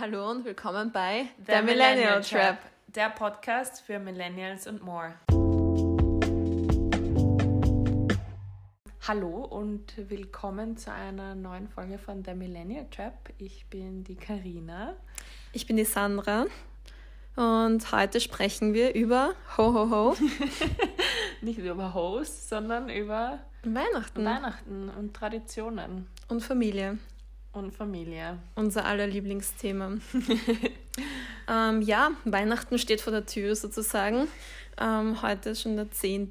Hallo und willkommen bei The, The Millennial, Millennial Trap, der Podcast für Millennials und more. Hallo und willkommen zu einer neuen Folge von The Millennial Trap. Ich bin die Karina. Ich bin die Sandra. Und heute sprechen wir über Ho Ho Ho. Nicht über Host, sondern über Weihnachten. Weihnachten und Traditionen. Und Familie. Und Familie. Unser aller Lieblingsthema. ähm, ja, Weihnachten steht vor der Tür sozusagen. Ähm, heute ist schon der 10.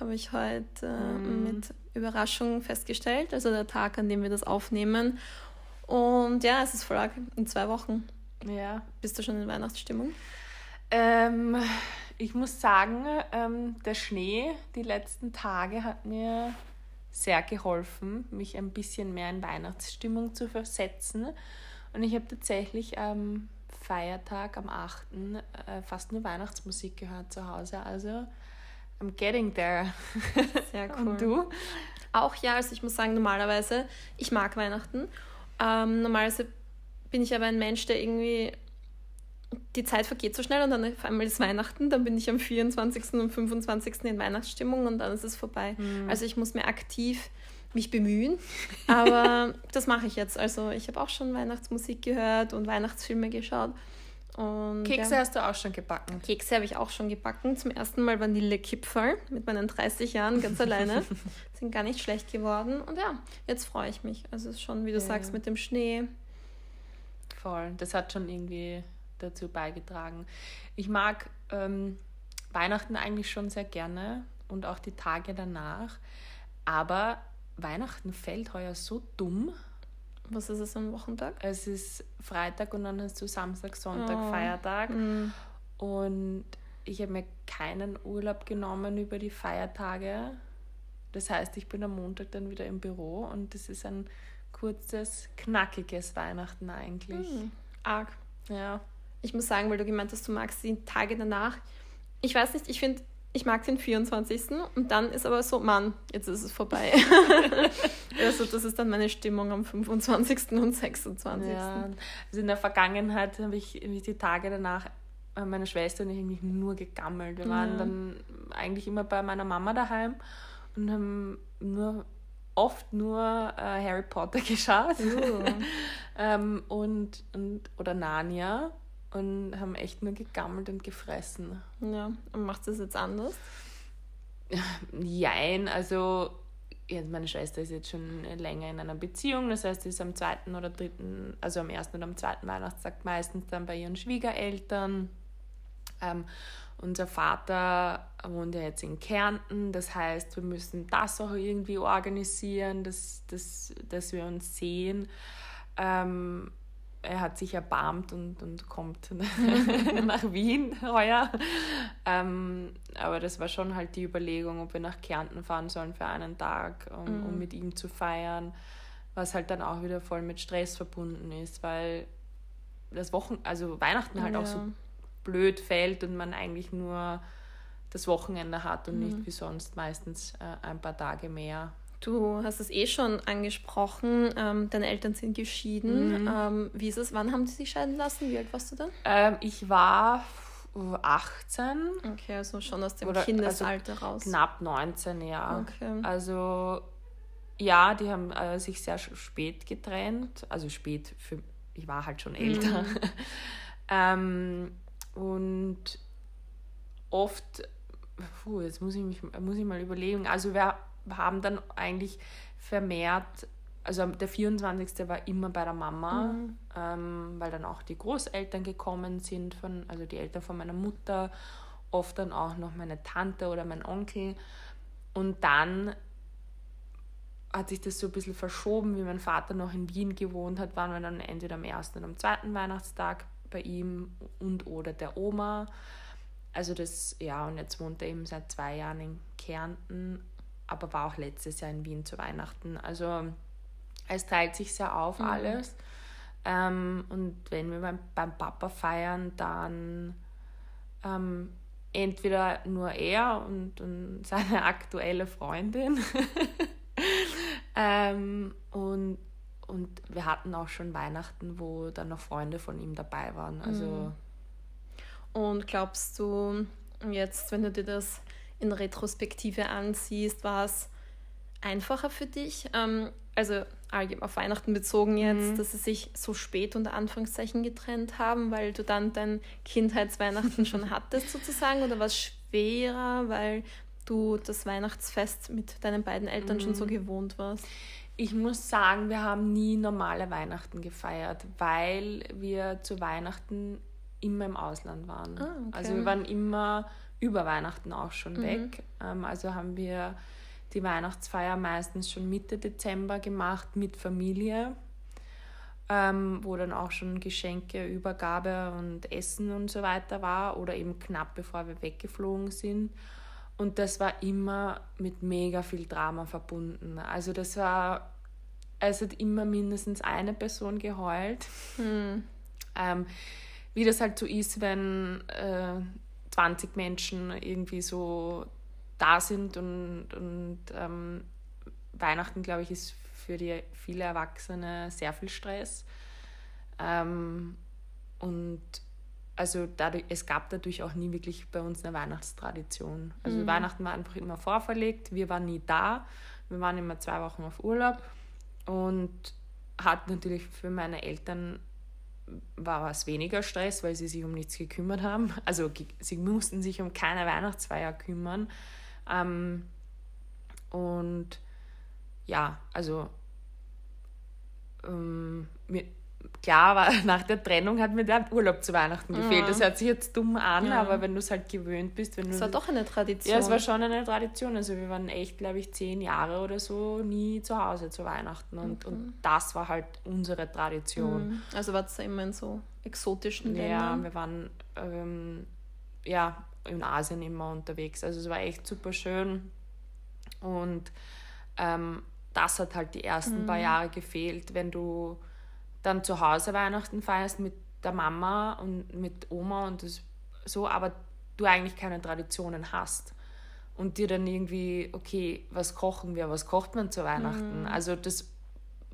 habe ich heute äh, mm. mit Überraschung festgestellt. Also der Tag, an dem wir das aufnehmen. Und ja, es ist voll in zwei Wochen. Ja. Bist du schon in Weihnachtsstimmung? Ähm, ich muss sagen, ähm, der Schnee die letzten Tage hat mir sehr geholfen, mich ein bisschen mehr in Weihnachtsstimmung zu versetzen. Und ich habe tatsächlich am Feiertag, am 8. Äh, fast nur Weihnachtsmusik gehört zu Hause. Also, I'm getting there. Sehr cool. Und du? Auch ja, also ich muss sagen, normalerweise, ich mag Weihnachten. Ähm, normalerweise bin ich aber ein Mensch, der irgendwie die Zeit vergeht so schnell und dann auf einmal ist Weihnachten, dann bin ich am 24. und 25. in Weihnachtsstimmung und dann ist es vorbei. Mhm. Also ich muss mir aktiv mich bemühen, aber das mache ich jetzt. Also ich habe auch schon Weihnachtsmusik gehört und Weihnachtsfilme geschaut. Und, Kekse ja. hast du auch schon gebacken? Kekse habe ich auch schon gebacken. Zum ersten Mal Vanillekipferl mit meinen 30 Jahren ganz alleine. Sind gar nicht schlecht geworden. Und ja, jetzt freue ich mich. Also es ist schon, wie du ja. sagst, mit dem Schnee. Voll. Das hat schon irgendwie dazu beigetragen. Ich mag ähm, Weihnachten eigentlich schon sehr gerne und auch die Tage danach, aber Weihnachten fällt heuer so dumm. Was ist es am Wochentag? Es ist Freitag und dann hast du Samstag, Sonntag, oh. Feiertag. Mm. Und ich habe mir keinen Urlaub genommen über die Feiertage. Das heißt, ich bin am Montag dann wieder im Büro und das ist ein kurzes, knackiges Weihnachten eigentlich. Mm. Arg. Ja ich muss sagen, weil du gemeint hast, du magst die Tage danach. Ich weiß nicht, ich finde, ich mag den 24. und dann ist aber so, Mann, jetzt ist es vorbei. also das ist dann meine Stimmung am 25. und 26. Ja, also in der Vergangenheit habe ich, die Tage danach äh, meine Schwester und ich eigentlich nur gegammelt. Wir waren dann eigentlich immer bei meiner Mama daheim und haben nur oft nur äh, Harry Potter geschaut uh. ähm, und, und oder Narnia und haben echt nur gegammelt und gefressen. Ja, und macht das jetzt anders? Jein, also ja, meine Schwester ist jetzt schon länger in einer Beziehung, das heißt, sie ist am zweiten oder dritten, also am ersten oder am zweiten Weihnachtstag meistens dann bei ihren Schwiegereltern. Ähm, unser Vater wohnt ja jetzt in Kärnten, das heißt, wir müssen das auch irgendwie organisieren, dass, dass, dass wir uns sehen. Ähm, er hat sich erbarmt und, und kommt nach Wien heuer. Ähm, aber das war schon halt die Überlegung, ob wir nach Kärnten fahren sollen für einen Tag, um, mhm. um mit ihm zu feiern, was halt dann auch wieder voll mit Stress verbunden ist, weil das Wochen, also Weihnachten halt ja. auch so blöd fällt und man eigentlich nur das Wochenende hat und mhm. nicht wie sonst meistens äh, ein paar Tage mehr. Du hast es eh schon angesprochen, ähm, deine Eltern sind geschieden. Mhm. Ähm, wie ist es? Wann haben sie sich scheiden lassen? Wie alt warst du dann? Ähm, ich war 18. Okay, also schon aus dem Oder, Kindesalter also raus. Knapp 19, ja. Okay. Also ja, die haben äh, sich sehr spät getrennt. Also spät, für, ich war halt schon älter. Mhm. und oft, puh, jetzt muss ich, mich, muss ich mal überlegen, also wir haben dann eigentlich vermehrt, also der 24. war immer bei der Mama, mhm. ähm, weil dann auch die Großeltern gekommen sind, von, also die Eltern von meiner Mutter, oft dann auch noch meine Tante oder mein Onkel. Und dann hat sich das so ein bisschen verschoben, wie mein Vater noch in Wien gewohnt hat, waren wir dann entweder am ersten oder am zweiten Weihnachtstag bei ihm und oder der Oma. Also das, ja, und jetzt wohnt er eben seit zwei Jahren in Kärnten aber war auch letztes Jahr in Wien zu Weihnachten. Also es teilt sich sehr auf mhm. alles. Ähm, und wenn wir beim, beim Papa feiern, dann ähm, entweder nur er und, und seine aktuelle Freundin ähm, und und wir hatten auch schon Weihnachten, wo dann noch Freunde von ihm dabei waren. Also mhm. Und glaubst du, jetzt, wenn du dir das in Retrospektive ansiehst, war es einfacher für dich? Ähm, also auf Weihnachten bezogen jetzt, mhm. dass sie sich so spät unter Anführungszeichen getrennt haben, weil du dann dein Kindheitsweihnachten schon hattest sozusagen? Oder war es schwerer, weil du das Weihnachtsfest mit deinen beiden Eltern mhm. schon so mhm. gewohnt warst? Ich muss sagen, wir haben nie normale Weihnachten gefeiert, weil wir zu Weihnachten immer im Ausland waren. Ah, okay. Also wir waren immer über Weihnachten auch schon mhm. weg. Ähm, also haben wir die Weihnachtsfeier meistens schon Mitte Dezember gemacht mit Familie, ähm, wo dann auch schon Geschenke, Übergabe und Essen und so weiter war oder eben knapp bevor wir weggeflogen sind. Und das war immer mit mega viel Drama verbunden. Also das war, es hat immer mindestens eine Person geheult. Mhm. Ähm, wie das halt so ist, wenn äh, 20 Menschen irgendwie so da sind und, und ähm, Weihnachten, glaube ich, ist für die viele Erwachsene sehr viel Stress. Ähm, und also dadurch, es gab dadurch auch nie wirklich bei uns eine Weihnachtstradition. Also mhm. Weihnachten war einfach immer vorverlegt, wir waren nie da, wir waren immer zwei Wochen auf Urlaub und hat natürlich für meine Eltern war es weniger Stress, weil sie sich um nichts gekümmert haben. Also sie mussten sich um keine Weihnachtsfeier kümmern. Ähm, und ja, also ähm, mir, klar, aber nach der Trennung hat mir der Urlaub zu Weihnachten gefehlt. Ja. Das hört sich jetzt dumm an, ja. aber wenn du es halt gewöhnt bist, wenn Es war doch eine Tradition. Ja, es war schon eine Tradition. Also wir waren echt, glaube ich, zehn Jahre oder so nie zu Hause zu Weihnachten. Und, okay. und das war halt unsere Tradition. Mhm. Also war es immer in so exotischen Ländern? Ja, wir waren ähm, ja, in Asien immer unterwegs. Also es war echt super schön. Und ähm, das hat halt die ersten mhm. paar Jahre gefehlt, wenn du dann zu Hause Weihnachten feierst mit der Mama und mit Oma und das so, aber du eigentlich keine Traditionen hast. Und dir dann irgendwie, okay, was kochen wir, was kocht man zu Weihnachten? Mhm. Also das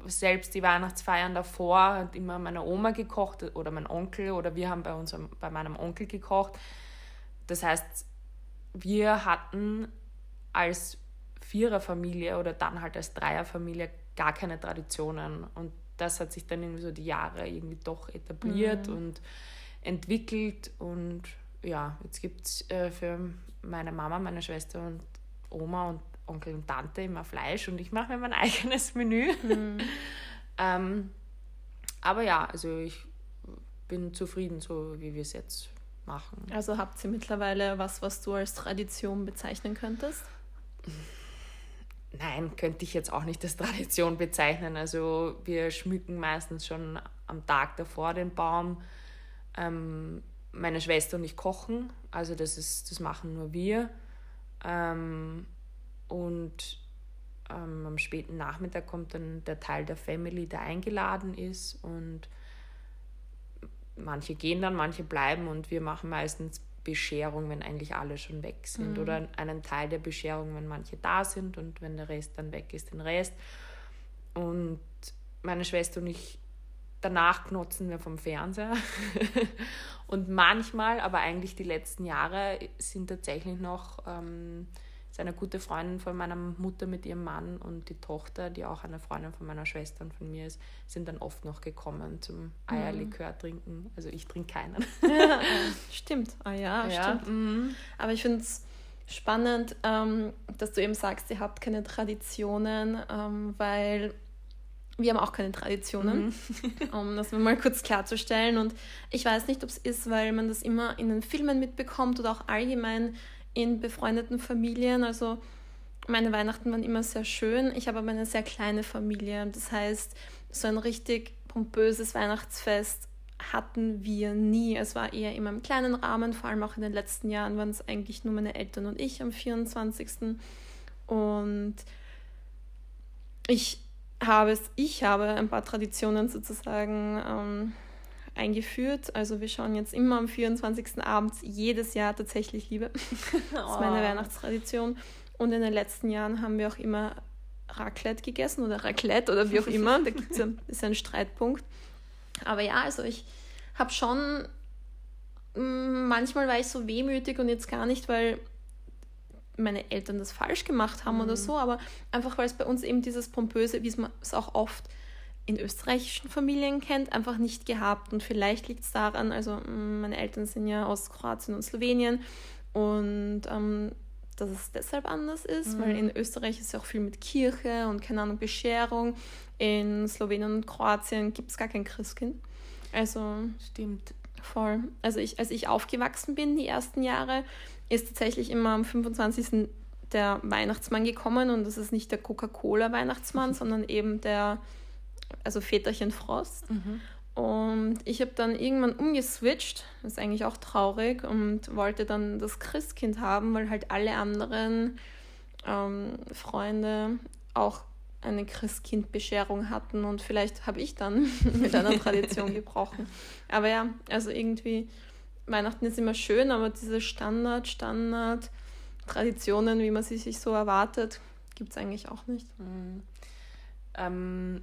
selbst die Weihnachtsfeiern davor hat immer meine Oma gekocht oder mein Onkel oder wir haben bei unserem, bei meinem Onkel gekocht. Das heißt, wir hatten als Viererfamilie oder dann halt als Dreierfamilie gar keine Traditionen. Und das hat sich dann irgendwie so die Jahre irgendwie doch etabliert mhm. und entwickelt. Und ja, jetzt gibt es äh, für meine Mama, meine Schwester und Oma und Onkel und Tante immer Fleisch und ich mache mir mein eigenes Menü. Mhm. ähm, aber ja, also ich bin zufrieden, so wie wir es jetzt machen. Also habt ihr mittlerweile was, was du als Tradition bezeichnen könntest? Nein, könnte ich jetzt auch nicht als Tradition bezeichnen. Also wir schmücken meistens schon am Tag davor den Baum. Ähm, meine Schwester und ich kochen, also das, ist, das machen nur wir. Ähm, und ähm, am späten Nachmittag kommt dann der Teil der Family, der eingeladen ist. Und manche gehen dann, manche bleiben und wir machen meistens Bescherung, wenn eigentlich alle schon weg sind. Mhm. Oder einen Teil der Bescherung, wenn manche da sind und wenn der Rest dann weg ist, den Rest. Und meine Schwester und ich, danach knotzen wir vom Fernseher. und manchmal, aber eigentlich die letzten Jahre, sind tatsächlich noch ähm, ist eine gute Freundin von meiner Mutter mit ihrem Mann und die Tochter, die auch eine Freundin von meiner Schwester und von mir ist, sind dann oft noch gekommen zum mhm. Eierlikör trinken. Also ich trinke keinen. Ja, stimmt. Ah ja, ja. stimmt. Mhm. Aber ich finde es spannend, ähm, dass du eben sagst, ihr habt keine Traditionen, ähm, weil wir haben auch keine Traditionen, mhm. um das mal kurz klarzustellen. Und ich weiß nicht, ob es ist, weil man das immer in den Filmen mitbekommt oder auch allgemein in befreundeten Familien. Also meine Weihnachten waren immer sehr schön. Ich habe aber eine sehr kleine Familie. Das heißt, so ein richtig pompöses Weihnachtsfest hatten wir nie. Es war eher immer im kleinen Rahmen, vor allem auch in den letzten Jahren waren es eigentlich nur meine Eltern und ich am 24. Und ich habe es, ich habe ein paar Traditionen sozusagen ähm, eingeführt. Also wir schauen jetzt immer am 24. Abend jedes Jahr tatsächlich Liebe. das ist meine oh. Weihnachtstradition. Und in den letzten Jahren haben wir auch immer Raclette gegessen oder Raclette oder wie auch immer. da gibt's ja, ist ja ein Streitpunkt. Aber ja, also ich habe schon, mm, manchmal war ich so wehmütig und jetzt gar nicht, weil meine Eltern das falsch gemacht haben mhm. oder so, aber einfach weil es bei uns eben dieses pompöse, wie man es auch oft in österreichischen Familien kennt, einfach nicht gehabt. Und vielleicht liegt es daran, also mm, meine Eltern sind ja aus Kroatien und Slowenien und ähm, dass es deshalb anders ist, mhm. weil in Österreich ist ja auch viel mit Kirche und keine Ahnung, Bescherung. In Slowenien und Kroatien gibt es gar kein Christkind. Also. Stimmt. Voll. Also ich, als ich aufgewachsen bin, die ersten Jahre, ist tatsächlich immer am 25. der Weihnachtsmann gekommen und das ist nicht der Coca-Cola-Weihnachtsmann, mhm. sondern eben der, also Väterchen Frost. Mhm. Und ich habe dann irgendwann umgeswitcht, das ist eigentlich auch traurig, und wollte dann das Christkind haben, weil halt alle anderen ähm, Freunde auch eine Christkindbescherung hatten und vielleicht habe ich dann mit einer Tradition gebrochen. Aber ja, also irgendwie, Weihnachten ist immer schön, aber diese Standard, Standard, Traditionen, wie man sie sich so erwartet, gibt es eigentlich auch nicht. Mhm. Ähm,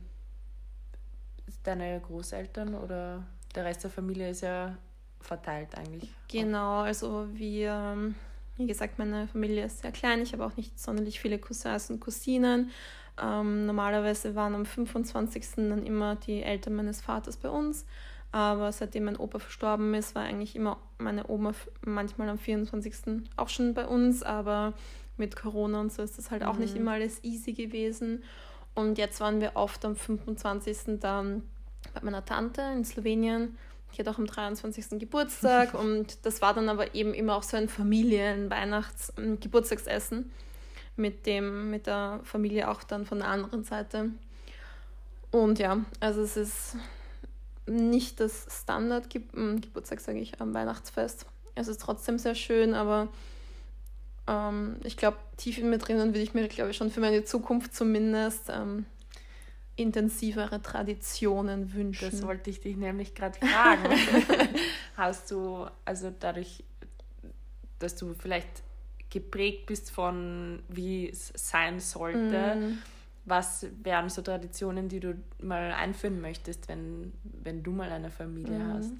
deine Großeltern oder der Rest der Familie ist ja verteilt eigentlich. Genau, also wir, wie gesagt, meine Familie ist sehr klein. Ich habe auch nicht sonderlich viele Cousins und Cousinen. Ähm, normalerweise waren am 25. dann immer die Eltern meines Vaters bei uns. Aber seitdem mein Opa verstorben ist, war eigentlich immer meine Oma manchmal am 24. auch schon bei uns. Aber mit Corona und so ist das halt mhm. auch nicht mhm. immer alles easy gewesen. Und jetzt waren wir oft am 25. dann bei meiner Tante in Slowenien. Die hat auch am 23. Geburtstag und das war dann aber eben immer auch so ein Familien-Weihnachts-Geburtstagsessen mit dem, mit der Familie auch dann von der anderen Seite. Und ja, also es ist nicht das Standard-Geburtstag, sage ich, am Weihnachtsfest. Es ist trotzdem sehr schön, aber ähm, ich glaube, tief in mir drinnen würde ich mir, glaube ich, schon für meine Zukunft zumindest ähm, intensivere Traditionen wünschen. Das wollte ich dich nämlich gerade fragen. Hast du, also dadurch, dass du vielleicht geprägt bist von, wie es sein sollte, mm. was wären so Traditionen, die du mal einführen möchtest, wenn, wenn du mal eine Familie mm. hast?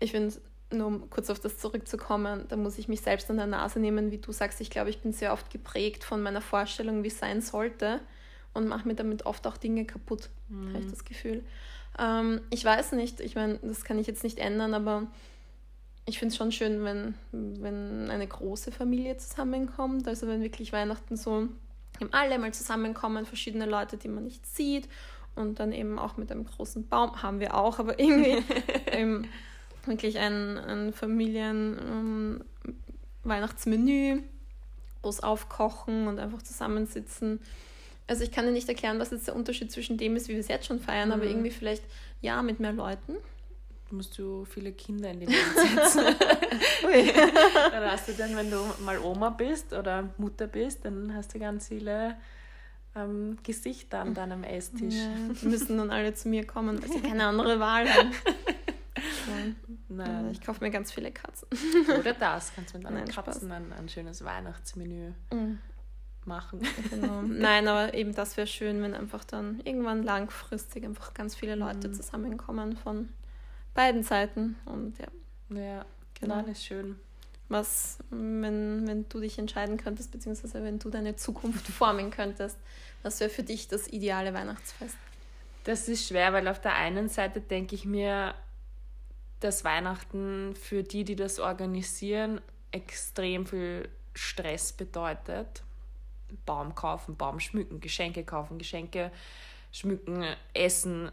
Ich finde nur um kurz auf das zurückzukommen, da muss ich mich selbst an der Nase nehmen, wie du sagst. Ich glaube, ich bin sehr oft geprägt von meiner Vorstellung, wie es sein sollte und mache mir damit oft auch Dinge kaputt, mhm. habe ich das Gefühl. Ähm, ich weiß nicht, ich meine, das kann ich jetzt nicht ändern, aber ich finde es schon schön, wenn, wenn eine große Familie zusammenkommt. Also wenn wirklich Weihnachten so alle mal zusammenkommen, verschiedene Leute, die man nicht sieht und dann eben auch mit einem großen Baum, haben wir auch, aber irgendwie ähm, wirklich ein, ein Familien-Weihnachtsmenü, ähm, groß aufkochen und einfach zusammensitzen. Also ich kann dir nicht erklären, was jetzt der Unterschied zwischen dem ist, wie wir es jetzt schon feiern, mhm. aber irgendwie vielleicht ja mit mehr Leuten. Du musst du viele Kinder in die Welt setzen. dann hast du dann, wenn du mal Oma bist oder Mutter bist, dann hast du ganz viele ähm, Gesichter an deinem Esstisch. Ja, die müssen dann alle zu mir kommen, weil sie keine andere Wahl haben. Nein. Ich kaufe mir ganz viele Katzen. Oder das, kannst du mit deinen Katzen ein, ein, schönes Weihnachtsmenü mhm. Machen. Genau. Nein, aber eben das wäre schön, wenn einfach dann irgendwann langfristig einfach ganz viele Leute mhm. zusammenkommen von beiden Seiten. Und ja. Ja, genau. Nein, ist schön. Was, wenn, wenn du dich entscheiden könntest, beziehungsweise wenn du deine Zukunft formen könntest, was wäre für dich das ideale Weihnachtsfest? Das ist schwer, weil auf der einen Seite denke ich mir, dass Weihnachten für die, die das organisieren, extrem viel Stress bedeutet. Baum kaufen, Baum schmücken, Geschenke kaufen, Geschenke schmücken, essen,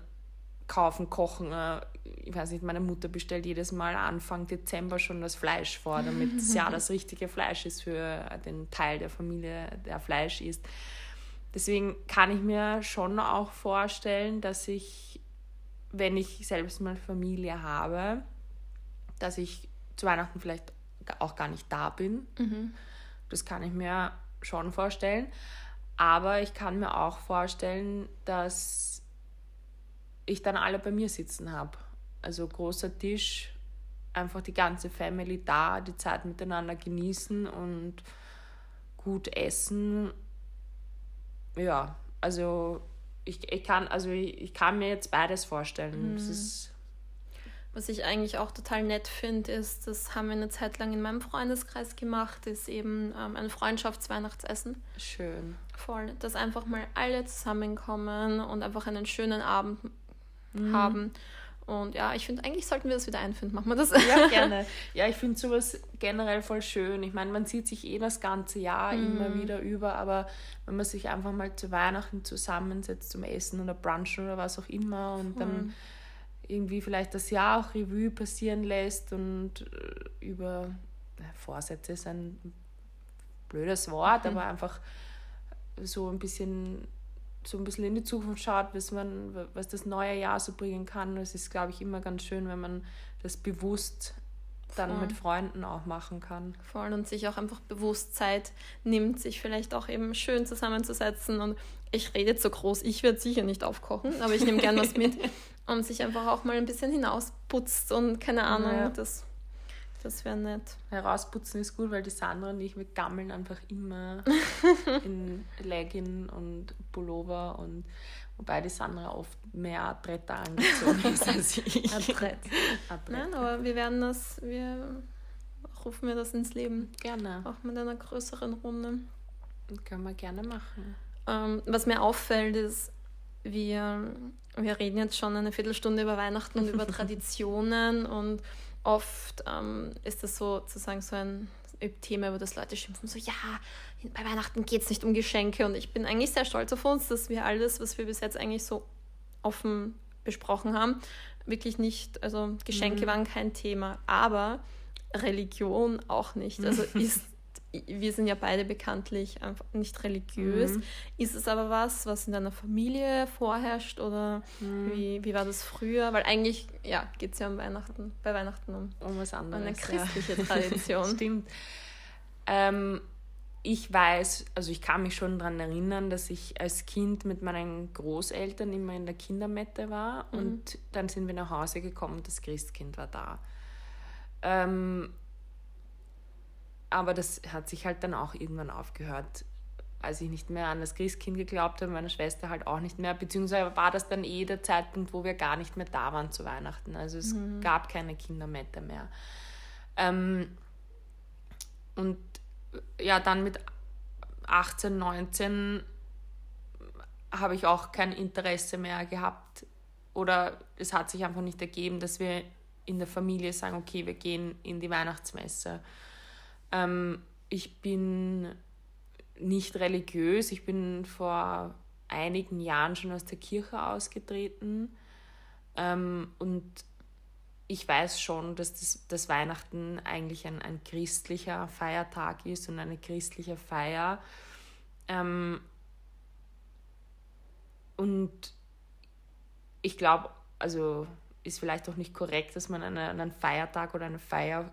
kaufen, kochen. Äh, ich weiß nicht, meine Mutter bestellt jedes Mal Anfang Dezember schon das Fleisch vor, damit es ja das richtige Fleisch ist für den Teil der Familie, der Fleisch isst. Deswegen kann ich mir schon auch vorstellen, dass ich wenn ich selbst mal Familie habe, dass ich zu Weihnachten vielleicht auch gar nicht da bin. Mhm. Das kann ich mir schon vorstellen. Aber ich kann mir auch vorstellen, dass ich dann alle bei mir sitzen habe. Also großer Tisch, einfach die ganze Family da, die Zeit miteinander genießen und gut essen ja, also ich, ich kann, also ich, ich kann mir jetzt beides vorstellen. Mhm. ist was ich eigentlich auch total nett finde, ist, das haben wir eine Zeit lang in meinem Freundeskreis gemacht, ist eben ähm, ein Freundschaftsweihnachtsessen. Schön. Voll. Dass einfach mal alle zusammenkommen und einfach einen schönen Abend mhm. haben. Und ja, ich finde, eigentlich sollten wir das wieder einfinden. Machen wir das? Ja, gerne. Ja, ich finde sowas generell voll schön. Ich meine, man sieht sich eh das ganze Jahr mm. immer wieder über, aber wenn man sich einfach mal zu Weihnachten zusammensetzt zum Essen oder Brunchen oder was auch immer und voll. dann irgendwie vielleicht das Jahr auch Revue passieren lässt und äh, über Vorsätze ist ein blödes Wort, mhm. aber einfach so ein bisschen so ein bisschen in die Zukunft schaut, was man, was das neue Jahr so bringen kann. Es ist, glaube ich, immer ganz schön, wenn man das bewusst dann Voll. mit Freunden auch machen kann. Voll und sich auch einfach bewusst Zeit nimmt, sich vielleicht auch eben schön zusammenzusetzen. Und ich rede jetzt so groß, ich werde sicher nicht aufkochen, aber ich nehme gern was mit und sich einfach auch mal ein bisschen hinausputzt und keine Ahnung, ja. das, das wäre nett. Herausputzen ist gut, weil die Sandra und ich, wir gammeln einfach immer in Legging und Pullover und wobei die Sandra oft mehr Bretter angezogen ist als ich. Ein Brett. Nein, aber wir werden das, wir rufen wir das ins Leben. Gerne. Auch mit einer größeren Runde. Können wir gerne machen. Ähm, was mir auffällt, ist, wir, wir reden jetzt schon eine Viertelstunde über Weihnachten und über Traditionen und oft ähm, ist das sozusagen so ein Thema, wo das Leute schimpfen, so ja, bei Weihnachten geht es nicht um Geschenke und ich bin eigentlich sehr stolz auf uns, dass wir alles, was wir bis jetzt eigentlich so offen besprochen haben, wirklich nicht, also Geschenke mhm. waren kein Thema, aber Religion auch nicht. Also ist wir sind ja beide bekanntlich einfach nicht religiös. Mhm. Ist es aber was, was in deiner Familie vorherrscht oder mhm. wie, wie war das früher? Weil eigentlich ja, geht es ja um Weihnachten, bei Weihnachten um, um was anderes. Eine christliche ja. Tradition. Stimmt. Ähm, ich weiß, also ich kann mich schon daran erinnern, dass ich als Kind mit meinen Großeltern immer in der Kindermette war mhm. und dann sind wir nach Hause gekommen und das Christkind war da. Ähm, aber das hat sich halt dann auch irgendwann aufgehört, als ich nicht mehr an das Christkind geglaubt habe, meine Schwester halt auch nicht mehr, beziehungsweise war das dann eh der Zeitpunkt, wo wir gar nicht mehr da waren zu Weihnachten. Also es mhm. gab keine Kindermette mehr. Ähm, und ja, dann mit 18, 19 habe ich auch kein Interesse mehr gehabt oder es hat sich einfach nicht ergeben, dass wir in der Familie sagen, okay, wir gehen in die Weihnachtsmesse. Ähm, ich bin nicht religiös. Ich bin vor einigen Jahren schon aus der Kirche ausgetreten. Ähm, und ich weiß schon, dass das, das Weihnachten eigentlich ein, ein christlicher Feiertag ist und eine christliche Feier. Ähm, und ich glaube, also ist vielleicht auch nicht korrekt, dass man eine, einen Feiertag oder eine Feier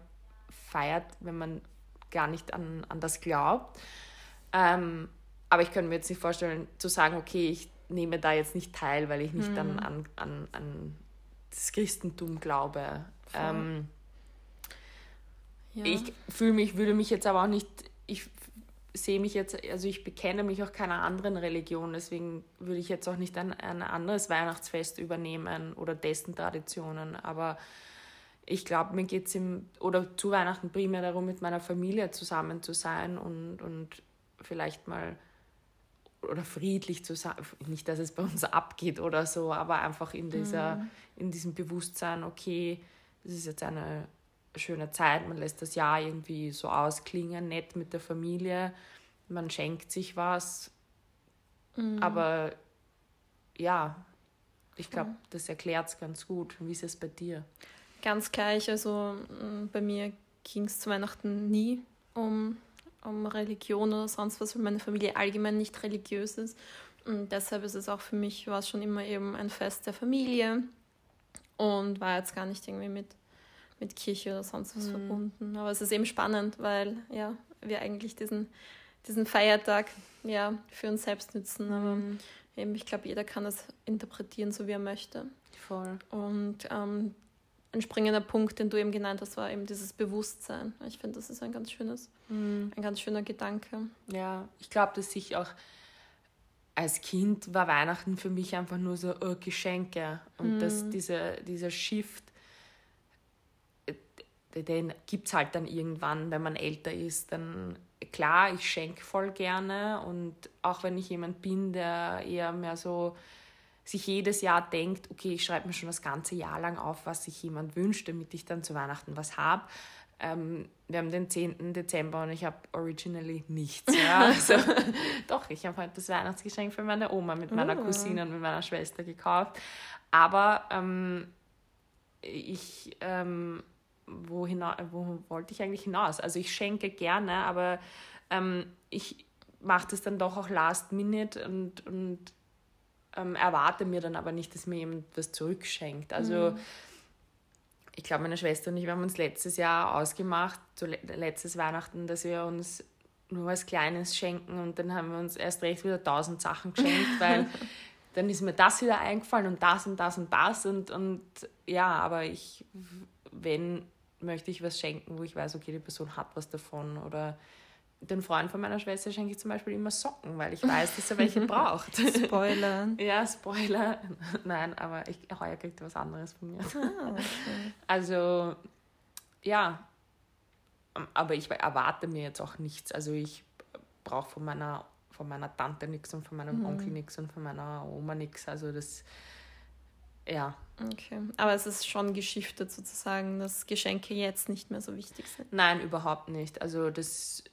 feiert, wenn man gar nicht an, an das glaubt. Ähm, aber ich könnte mir jetzt nicht vorstellen, zu sagen, okay, ich nehme da jetzt nicht teil, weil ich nicht mhm. an, an, an, an das Christentum glaube. Ähm, ja. Ich fühle mich, würde mich jetzt aber auch nicht, ich sehe mich jetzt, also ich bekenne mich auch keiner anderen Religion, deswegen würde ich jetzt auch nicht ein, ein anderes Weihnachtsfest übernehmen oder dessen Traditionen, aber ich glaube, mir geht es oder zu Weihnachten primär darum, mit meiner Familie zusammen zu sein und, und vielleicht mal oder friedlich zu sein. Nicht, dass es bei uns abgeht oder so, aber einfach in, dieser, mhm. in diesem Bewusstsein, okay, es ist jetzt eine schöne Zeit, man lässt das Jahr irgendwie so ausklingen, nett mit der Familie, man schenkt sich was, mhm. aber ja, ich glaube, das erklärt es ganz gut. Wie ist es bei dir? Ganz gleich. Also mm, bei mir ging es zu Weihnachten nie um, um Religion oder sonst was, weil meine Familie allgemein nicht religiös ist. Und deshalb ist es auch für mich, war es schon immer eben ein Fest der Familie und war jetzt gar nicht irgendwie mit, mit Kirche oder sonst was mhm. verbunden. Aber es ist eben spannend, weil ja, wir eigentlich diesen, diesen Feiertag ja, für uns selbst nützen. Aber mhm. eben, ich glaube, jeder kann das interpretieren, so wie er möchte. Voll. Und ähm, ein springender Punkt, den du eben genannt hast, war eben dieses Bewusstsein. Ich finde, das ist ein ganz schönes, mhm. ein ganz schöner Gedanke. Ja, ich glaube, dass sich auch als Kind war Weihnachten für mich einfach nur so oh, Geschenke. Und mhm. das, dieser, dieser Shift, äh, den gibt es halt dann irgendwann, wenn man älter ist. Dann klar, ich schenke voll gerne und auch wenn ich jemand bin, der eher mehr so sich jedes Jahr denkt, okay, ich schreibe mir schon das ganze Jahr lang auf, was sich jemand wünscht, damit ich dann zu Weihnachten was habe, ähm, wir haben den 10. Dezember und ich habe originally nichts. Ja? Also, doch, ich habe heute das Weihnachtsgeschenk für meine Oma mit meiner oh. Cousine und mit meiner Schwester gekauft. Aber ähm, ich, ähm, wo, wo wollte ich eigentlich hinaus? Also ich schenke gerne, aber ähm, ich mache das dann doch auch last minute und, und ähm, erwarte mir dann aber nicht, dass mir jemand was zurückschenkt. Also mhm ich glaube, meine Schwester und ich, wir haben uns letztes Jahr ausgemacht, so letztes Weihnachten, dass wir uns nur was Kleines schenken und dann haben wir uns erst recht wieder tausend Sachen geschenkt, weil dann ist mir das wieder eingefallen und das und das und das und, und ja, aber ich, wenn, möchte ich was schenken, wo ich weiß, okay, die Person hat was davon oder den Freund von meiner Schwester schenke ich zum Beispiel immer Socken, weil ich weiß, dass er welche braucht. Spoiler. ja, Spoiler. Nein, aber ich, heuer kriegt er was anderes von mir. Ah, okay. Also, ja. Aber ich erwarte mir jetzt auch nichts. Also ich brauche von meiner, von meiner Tante nichts und von meinem mhm. Onkel nichts und von meiner Oma nichts. Also das, ja. Okay. Aber es ist schon geschiftet sozusagen, dass Geschenke jetzt nicht mehr so wichtig sind. Nein, überhaupt nicht. Also das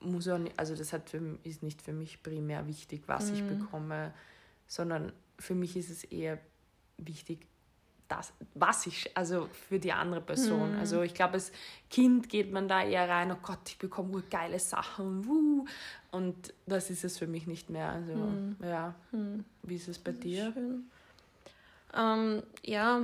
muss auch nicht, also das hat für, ist nicht für mich primär wichtig, was mhm. ich bekomme, sondern für mich ist es eher wichtig, das, was ich, also für die andere Person. Mhm. Also ich glaube, als Kind geht man da eher rein, oh Gott, ich bekomme geile Sachen wuh, und das ist es für mich nicht mehr. Also mhm. ja, mhm. wie ist es bei dir? Ähm, ja,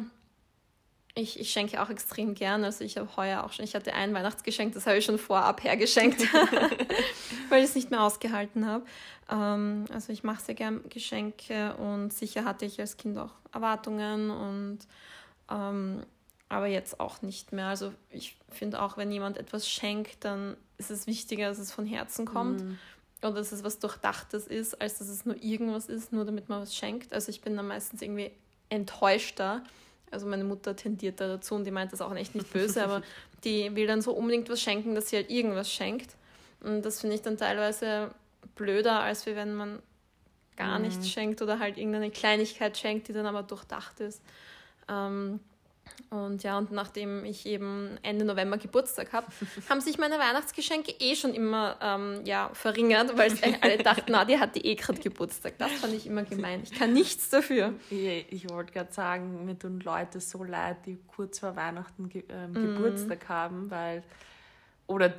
ich, ich schenke auch extrem gerne. Also ich habe heuer auch schon, ich hatte ein Weihnachtsgeschenk, das habe ich schon vorab hergeschenkt, weil ich es nicht mehr ausgehalten habe. Ähm, also ich mache sehr gerne Geschenke und sicher hatte ich als Kind auch Erwartungen und ähm, aber jetzt auch nicht mehr. Also ich finde auch, wenn jemand etwas schenkt, dann ist es wichtiger, dass es von Herzen kommt. Mm. Oder dass es was Durchdachtes ist, als dass es nur irgendwas ist, nur damit man was schenkt. Also ich bin dann meistens irgendwie enttäuschter, also meine Mutter tendiert da dazu und die meint das auch echt nicht böse, aber die will dann so unbedingt was schenken, dass sie halt irgendwas schenkt. Und das finde ich dann teilweise blöder, als wenn man gar mhm. nichts schenkt oder halt irgendeine Kleinigkeit schenkt, die dann aber durchdacht ist. Ähm, und ja, und nachdem ich eben Ende November Geburtstag habe, haben sich meine Weihnachtsgeschenke eh schon immer ähm, ja, verringert, weil alle dachten, na, die hat die eh gerade Geburtstag. Das fand ich immer gemein. Ich kann nichts dafür. Ich, ich wollte gerade sagen, mir tun Leute so leid, die kurz vor Weihnachten ge ähm, mm. Geburtstag haben, weil oder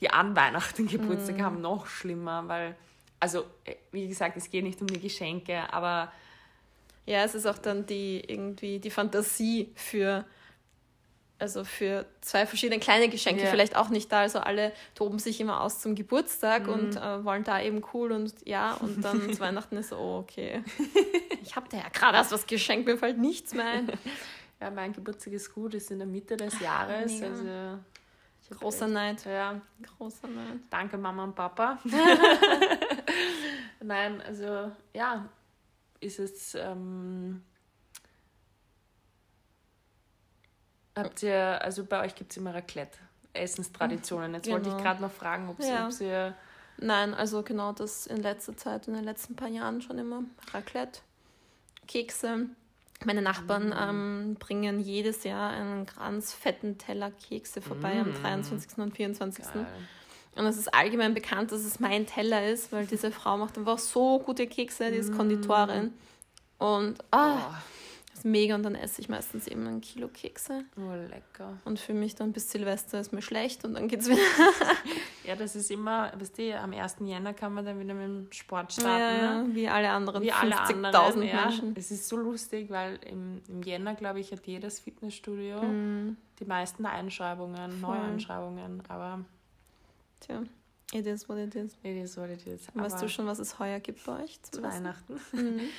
die an Weihnachten Geburtstag mm. haben, noch schlimmer, weil, also äh, wie gesagt, es geht nicht um die Geschenke, aber ja, es ist auch dann die irgendwie die Fantasie für also für zwei verschiedene kleine Geschenke yeah. vielleicht auch nicht da. Also alle toben sich immer aus zum Geburtstag mm. und äh, wollen da eben cool und ja, und dann zu Weihnachten ist so, oh, okay. Ich habe dir ja gerade erst was geschenkt, mir fällt nichts mehr ein. Ja, mein Geburtstag ist gut, ist in der Mitte des ah, Jahres. Mega. Also Großer echt, Neid. Ja. Großer Neid. Danke Mama und Papa. Nein, also ja, ist es. Ähm, habt ihr, also bei euch gibt es immer Raclette, Essenstraditionen. Jetzt genau. wollte ich genau. gerade noch fragen, ob, ja. ihr. Nein, also genau das in letzter Zeit, in den letzten paar Jahren schon immer. Raclette, Kekse. Meine Nachbarn mm. ähm, bringen jedes Jahr einen ganz fetten Teller Kekse vorbei mm. am 23. und 24. Geil. Und es ist allgemein bekannt, dass es mein Teller ist, weil diese Frau macht einfach so gute Kekse, die ist Konditorin. Und ah, oh. das ist mega. Und dann esse ich meistens eben ein Kilo Kekse. Oh, lecker. Und für mich dann bis Silvester ist mir schlecht und dann geht es wieder. ja, das ist immer, weißt du, am 1. Jänner kann man dann wieder mit dem Sport starten. Ja, ne? wie alle anderen 50.000 ja. Menschen. Es ist so lustig, weil im, im Jänner, glaube ich, hat jedes Fitnessstudio mm. die meisten Einschreibungen, Neueinschreibungen. Aber Tja, it is what it is. It is what it is. weißt du schon, was es heuer gibt bei euch zu, Weihnachten? Mhm.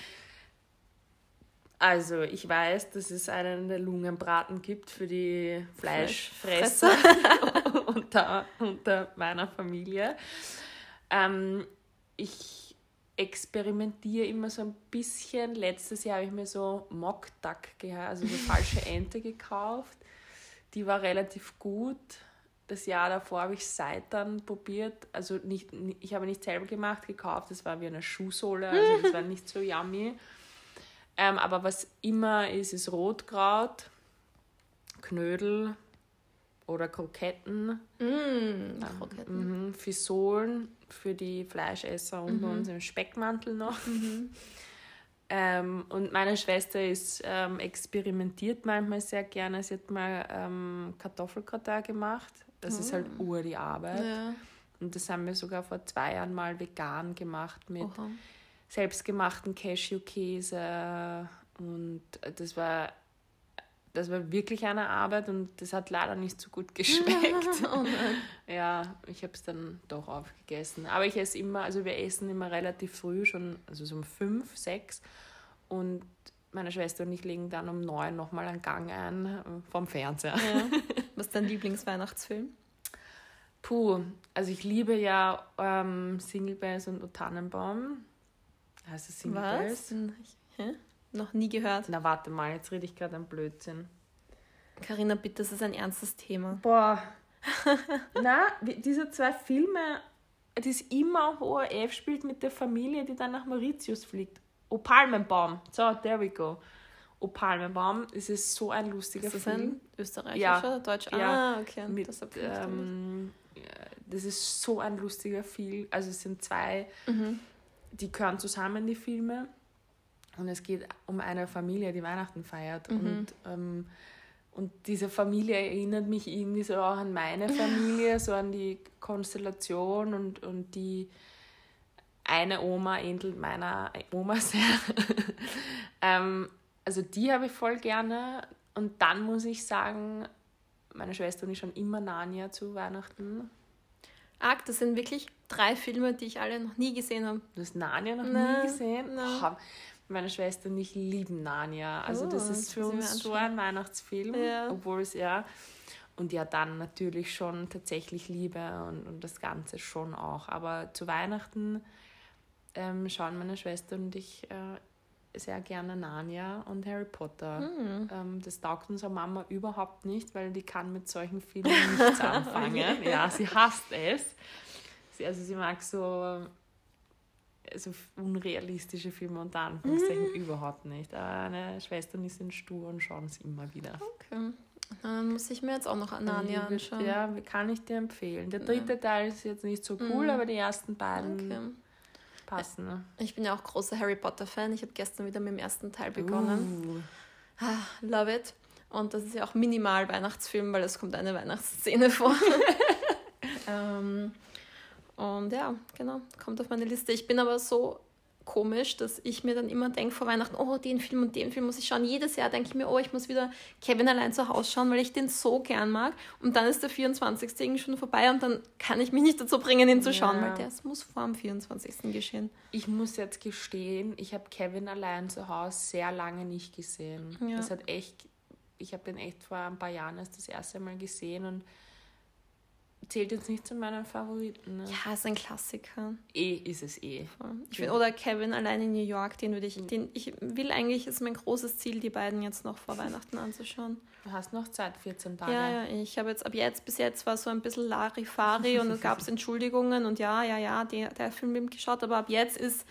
Also, ich weiß, dass es einen Lungenbraten gibt für die Fleischfresser unter, unter meiner Familie. Ähm, ich, experimentiere immer so ein bisschen. Letztes Jahr habe ich mir so Mock Duck, also so falsche Ente gekauft. Die war relativ gut. Das Jahr davor habe ich Seitan probiert. Also nicht, ich habe nicht selber gemacht, gekauft. Das war wie eine Schuhsohle, also das war nicht so yummy. Ähm, aber was immer ist, ist Rotkraut, Knödel oder Kroketten. Mm, Kroketten. Mhm, Fisolen für die Fleischesser unter mhm. uns im Speckmantel noch. Mhm. Ähm, und meine Schwester ist ähm, experimentiert manchmal sehr gerne. Sie hat mal ähm, Kartoffelgratin gemacht. Das oh. ist halt oh. ur die Arbeit. Ja. Und das haben wir sogar vor zwei Jahren mal vegan gemacht mit Oha. selbstgemachten Cashewkäse. Und das war das war wirklich eine Arbeit und das hat leider nicht so gut geschmeckt. oh ja, ich habe es dann doch aufgegessen. Aber ich esse immer, also wir essen immer relativ früh, schon, also so um fünf, sechs. Und meine Schwester und ich legen dann um neun nochmal einen Gang ein äh, vom Fernseher. Ja. Was ist dein Lieblingsweihnachtsfilm? Puh, also ich liebe ja ähm, Single Bells und Tannenbaum. Heißt es Single Was? Bells? Hä? Noch nie gehört. Na, warte mal, jetzt rede ich gerade ein Blödsinn. Carina, bitte, das ist ein ernstes Thema. Boah. Na, diese zwei Filme, das immer auf ORF spielt mit der Familie, die dann nach Mauritius fliegt. O Palmenbaum. So, there we go. O Palmenbaum, es ist so ein lustiger ist das Film. Ein österreichischer ja. oder deutsch? Ja. Ah, okay. Mit, das, ähm, das ist so ein lustiger Film. Also es sind zwei, mhm. die gehören zusammen, die Filme. Und es geht um eine Familie, die Weihnachten feiert. Mhm. Und, ähm, und diese Familie erinnert mich irgendwie so auch an meine Familie, so an die Konstellation und, und die eine Oma ähnelt meiner Oma sehr. ähm, also die habe ich voll gerne. Und dann muss ich sagen, meine Schwester und ich schon immer Narnia zu Weihnachten. Arg, das sind wirklich drei Filme, die ich alle noch nie gesehen habe. Du hast Narnia noch Nein. nie gesehen? Nein meine Schwester und ich lieben Narnia. Also oh, das ist für uns so ein Weihnachtsfilm, ja. obwohl es ja und ja dann natürlich schon tatsächlich Liebe und, und das Ganze schon auch. Aber zu Weihnachten ähm, schauen meine Schwester und ich äh, sehr gerne Narnia und Harry Potter. Mhm. Ähm, das taugt unserer Mama überhaupt nicht, weil die kann mit solchen Filmen nichts anfangen. ja, sie hasst es. Sie, also sie mag so so unrealistische Filme unter Anführungszeichen mhm. überhaupt nicht. Aber meine Schwestern sind stur und schauen es immer wieder. Okay. Dann muss ich mir jetzt auch noch Narnia anschauen. Ja, kann ich dir empfehlen. Der dritte ja. Teil ist jetzt nicht so cool, mhm. aber die ersten beiden okay. Passen. Ne? Ich bin ja auch großer Harry Potter-Fan. Ich habe gestern wieder mit dem ersten Teil begonnen. Uh. Ah, love it. Und das ist ja auch minimal Weihnachtsfilm, weil es kommt eine Weihnachtsszene vor. ähm, und ja, genau, kommt auf meine Liste. Ich bin aber so komisch, dass ich mir dann immer denke vor Weihnachten, oh, den Film und den Film muss ich schauen. Jedes Jahr denke ich mir, oh, ich muss wieder Kevin allein zu Hause schauen, weil ich den so gern mag. Und dann ist der 24. irgendwie schon vorbei und dann kann ich mich nicht dazu bringen, ihn zu schauen, ja. weil das muss vor dem 24. geschehen. Ich muss jetzt gestehen, ich habe Kevin allein zu Hause sehr lange nicht gesehen. Ja. Das hat echt, ich habe den echt vor ein paar Jahren erst das erste Mal gesehen und zählt jetzt nicht zu meinen Favoriten. Ne? Ja, ist ein Klassiker. Eh ist es eh. Ich find, oder Kevin allein in New York, den würde ich, den ich will eigentlich, ist mein großes Ziel, die beiden jetzt noch vor Weihnachten anzuschauen. Du hast noch Zeit, 14 Tage. Ja, ja, ich habe jetzt ab jetzt, bis jetzt war so ein bisschen Larifari und es gab Entschuldigungen und ja, ja, ja, der, der Film bin geschaut, aber ab jetzt ist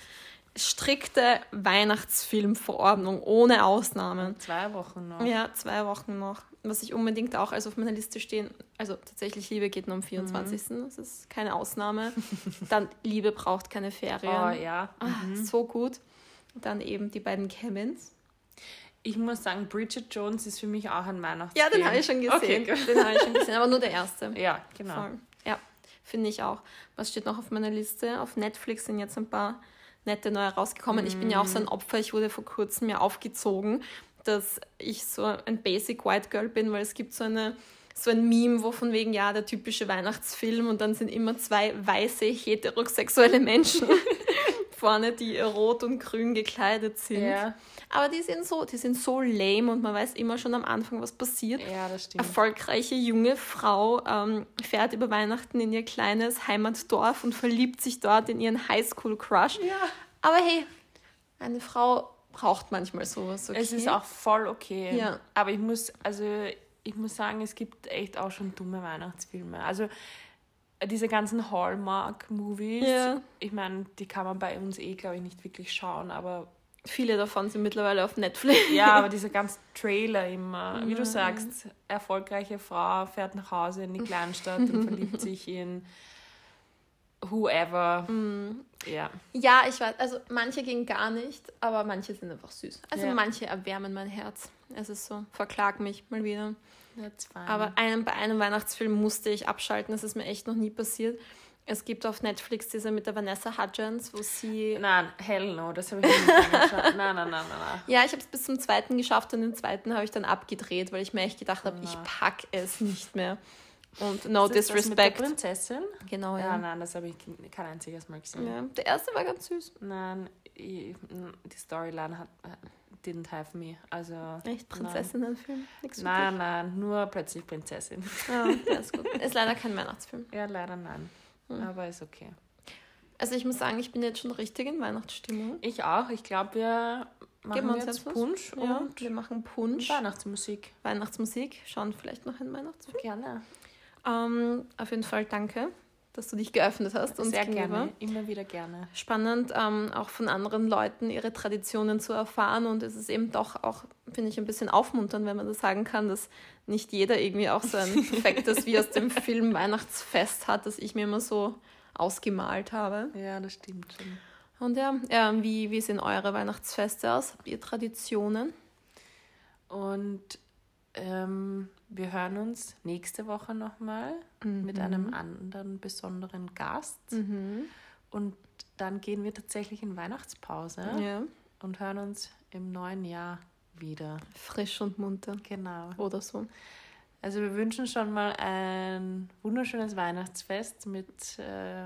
strikte Weihnachtsfilmverordnung, ohne Ausnahmen. Zwei Wochen noch. Ja, zwei Wochen noch was ich unbedingt auch also auf meiner Liste stehen, also tatsächlich Liebe geht nur am 24. Mhm. Das ist keine Ausnahme. Dann Liebe braucht keine Ferien. Oh ja. Ach, mhm. So gut. Dann eben die beiden Kevins. Ich muss sagen, Bridget Jones ist für mich auch ein Weihnachtsfilm. Ja, den habe ich schon gesehen. Okay, den habe ich schon gesehen, aber nur der erste. Ja, genau. Voll. Ja, finde ich auch. Was steht noch auf meiner Liste? Auf Netflix sind jetzt ein paar nette neue rausgekommen. Mm. Ich bin ja auch so ein mhm. Opfer. Ich wurde vor kurzem mir aufgezogen dass ich so ein Basic White Girl bin, weil es gibt so eine so ein Meme, wo von wegen, ja, der typische Weihnachtsfilm und dann sind immer zwei weiße, heterosexuelle Menschen vorne, die rot und grün gekleidet sind. Ja. Aber die sind so, die sind so lame und man weiß immer schon am Anfang, was passiert. Ja, das stimmt. Erfolgreiche junge Frau ähm, fährt über Weihnachten in ihr kleines Heimatdorf und verliebt sich dort in ihren Highschool-Crush. Ja Aber hey, eine Frau braucht manchmal sowas. Okay? Es ist auch voll okay. Ja. Aber ich muss, also ich muss sagen, es gibt echt auch schon dumme Weihnachtsfilme. Also diese ganzen Hallmark-Movies, ja. ich meine, die kann man bei uns eh, glaube ich, nicht wirklich schauen, aber viele davon sind mittlerweile auf Netflix. Ja, aber dieser ganze Trailer immer, wie du sagst, erfolgreiche Frau fährt nach Hause in die Kleinstadt und verliebt sich in whoever. Mm. Ja. Ja, ich weiß, also manche gehen gar nicht, aber manche sind einfach süß. Also ja. manche erwärmen mein Herz. Es ist so, verklag mich mal wieder. Aber einem, bei einem Weihnachtsfilm musste ich abschalten, das ist mir echt noch nie passiert. Es gibt auf Netflix diese mit der Vanessa Hudgens, wo sie. Nein, hell no, das habe ich nicht angeschaut. Nein, nein, nein, nein. Ja, ich habe es bis zum zweiten geschafft und den zweiten habe ich dann abgedreht, weil ich mir echt gedacht habe, ich pack es nicht mehr. Und no ist disrespect. Das mit der Prinzessin? Genau, ja. Ja, nein, das habe ich kein einziges Mal gesehen. Ja, der erste war ganz süß. Nein, die Storyline hat, didn't have me. Also, Echt Prinzessinnenfilm? Nein, nein, nur plötzlich Prinzessin. Ja, der ist gut. Ist leider kein Weihnachtsfilm. Ja, leider nein. Hm. Aber ist okay. Also ich muss sagen, ich bin jetzt schon richtig in Weihnachtsstimmung. Ich auch. Ich glaube, wir machen wir jetzt Punsch ja, und wir machen Punsch. Weihnachtsmusik. Weihnachtsmusik. Schauen vielleicht noch einen Weihnachtsfilm. Gerne. Ähm, auf jeden Fall danke, dass du dich geöffnet hast. Sehr gerne, immer wieder gerne. Spannend, ähm, auch von anderen Leuten ihre Traditionen zu erfahren. Und es ist eben doch auch, finde ich, ein bisschen aufmunternd, wenn man das sagen kann, dass nicht jeder irgendwie auch so ein perfektes wie aus dem Film Weihnachtsfest hat, das ich mir immer so ausgemalt habe. Ja, das stimmt schon. Und ja, ja wie, wie sehen eure Weihnachtsfeste aus? Habt ihr Traditionen? Und ähm, wir hören uns nächste Woche nochmal mhm. mit einem anderen besonderen Gast. Mhm. Und dann gehen wir tatsächlich in Weihnachtspause ja. und hören uns im neuen Jahr wieder. Frisch und munter. Genau. Oder so. Also wir wünschen schon mal ein wunderschönes Weihnachtsfest mit äh,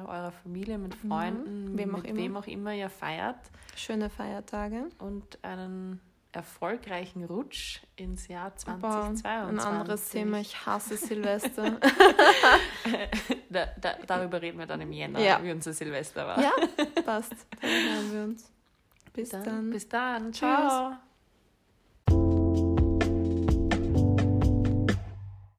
eurer Familie, mit mhm. Freunden, mhm. wem mit immer. wem auch immer ihr feiert. Schöne Feiertage. Und einen erfolgreichen Rutsch ins Jahr 2022. Aber ein anderes Thema, ich hasse Silvester. da, da, darüber reden wir dann im Jänner, ja. wie unser Silvester war. Ja, passt. Dann hören wir uns. Bis dann. dann. Bis dann. Ciao. Tschüss.